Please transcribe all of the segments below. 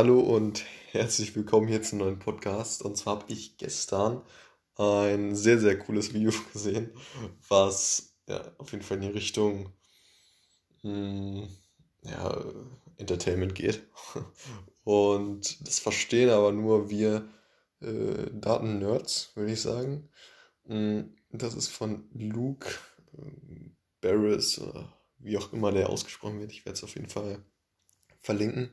hallo und herzlich willkommen hier zum neuen Podcast. Und zwar habe ich gestern ein sehr, sehr cooles Video gesehen, was ja, auf jeden Fall in die Richtung mh, hm, ja, Entertainment geht. Und das verstehen aber nur wir äh, Daten-Nerds, würde ich sagen. Hm, das ist von Luke äh, Barris, wie auch immer der ausgesprochen wird. Ich werde es auf jeden Fall verlinken.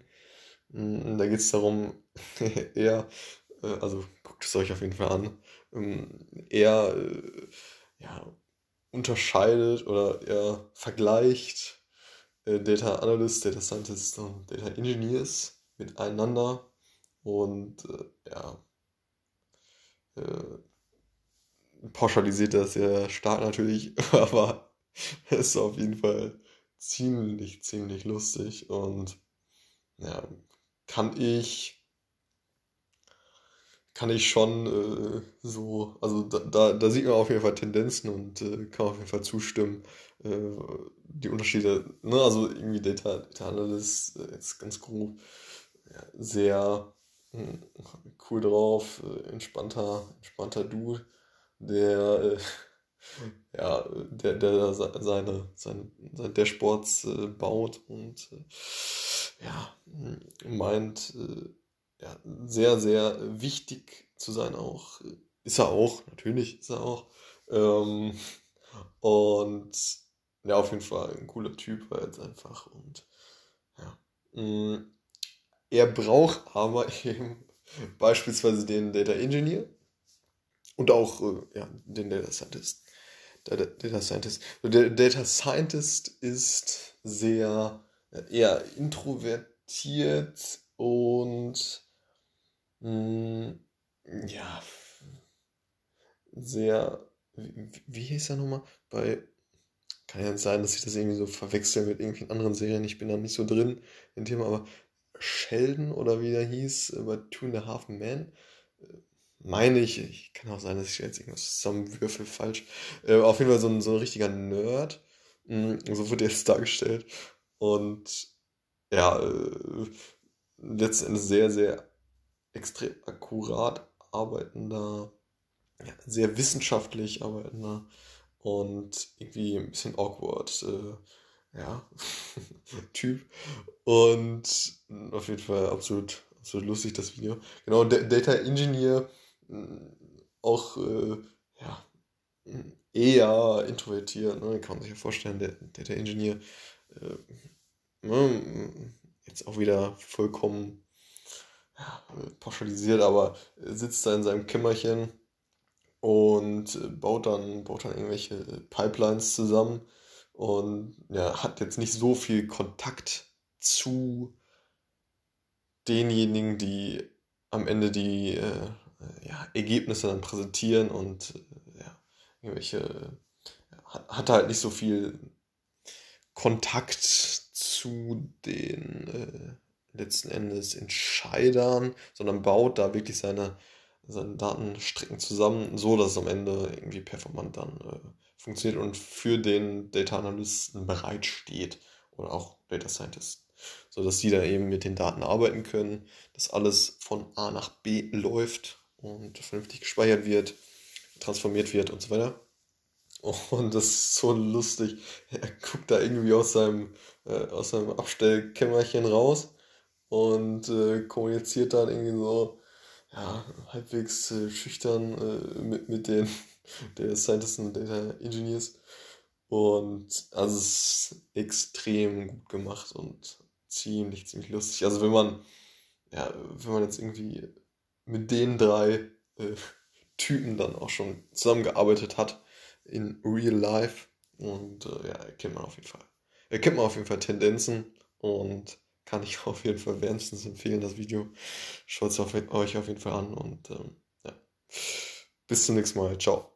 Mm, da geht es darum, er, äh, also guckt es euch auf jeden Fall an, ähm, er äh, ja, unterscheidet oder er vergleicht äh, Data Analyst, Data Scientist und Data Engineers miteinander und ja, pauschalisiert das sehr stark natürlich, aber ist auf jeden Fall ziemlich, ziemlich lustig und ja, kann ich, kann ich schon äh, so, also da, da, da, sieht man auf jeden Fall Tendenzen und äh, kann auf jeden Fall zustimmen. Äh, die Unterschiede, ne, also irgendwie Data, Data Analyst äh, ist ganz grob, ja, sehr hm, cool drauf, äh, entspannter, entspannter Dude, der äh, ja, der, der seine, seine, seine Dashboards äh, baut und äh, ja, meint, äh, ja, sehr, sehr wichtig zu sein auch. Ist er auch, natürlich ist er auch. Ähm, und ja, auf jeden Fall ein cooler Typ war jetzt einfach. Und ja. Mm, er braucht aber eben beispielsweise den Data Engineer und auch äh, ja, den Data Scientist. Data Scientist. Der Data Scientist ist sehr eher introvertiert und mh, mm, ja, sehr, wie, wie hieß er nochmal? Bei, kann ja sein, dass ich das irgendwie so verwechsel mit irgendwelchen anderen Serien. Ich bin da nicht so drin im Thema, aber Sheldon oder wie der hieß, bei Two and a Half Men, äh, meine ich, ich kann auch sein, dass ich jetzt irgendwas zusammenwürfel falsch. Äh, auf jeden Fall so ein, so ein richtiger Nerd. Mm, so wird er jetzt dargestellt. Und ja, äh, letztendlich sehr, sehr extrem akkurat arbeitender, ja, sehr wissenschaftlich arbeitender und irgendwie ein bisschen awkward, äh, ja, Typ. Und auf jeden Fall absolut, absolut lustig, das Video. Genau, D Data Engineer, mm, auch, äh, ja, eher introvertiert, ne? kann man sich ja vorstellen, der Data Engineer jetzt auch wieder vollkommen ja, pauschalisiert, aber sitzt da in seinem Kämmerchen und baut dann, baut dann irgendwelche Pipelines zusammen und ja, hat jetzt nicht so viel Kontakt zu denjenigen, die am Ende die äh, ja, Ergebnisse dann präsentieren und äh, ja, irgendwelche hat, hat halt nicht so viel Kontakt zu den äh, letzten Endes Entscheidern, sondern baut da wirklich seine, seine Datenstrecken zusammen, so dass es am Ende irgendwie performant dann äh, funktioniert und für den Data Analysten bereitsteht oder auch Data Scientist. So dass die da eben mit den Daten arbeiten können, dass alles von A nach B läuft und vernünftig gespeichert wird, transformiert wird und so weiter. Und das ist so lustig. Er guckt da irgendwie aus seinem, äh, aus seinem Abstellkämmerchen raus und äh, kommuniziert dann irgendwie so, ja, halbwegs äh, schüchtern äh, mit, mit den der Scientists und Data Engineers. Und also es ist extrem gut gemacht und ziemlich, ziemlich lustig. Also wenn man, ja, wenn man jetzt irgendwie mit den drei äh, Typen dann auch schon zusammengearbeitet hat, in real life. Und äh, ja, erkennt man auf jeden Fall. Erkennt man auf jeden Fall Tendenzen und kann ich auf jeden Fall wärmstens empfehlen, das Video. Schaut es euch auf jeden Fall an und ähm, ja. Bis zum nächsten Mal. Ciao.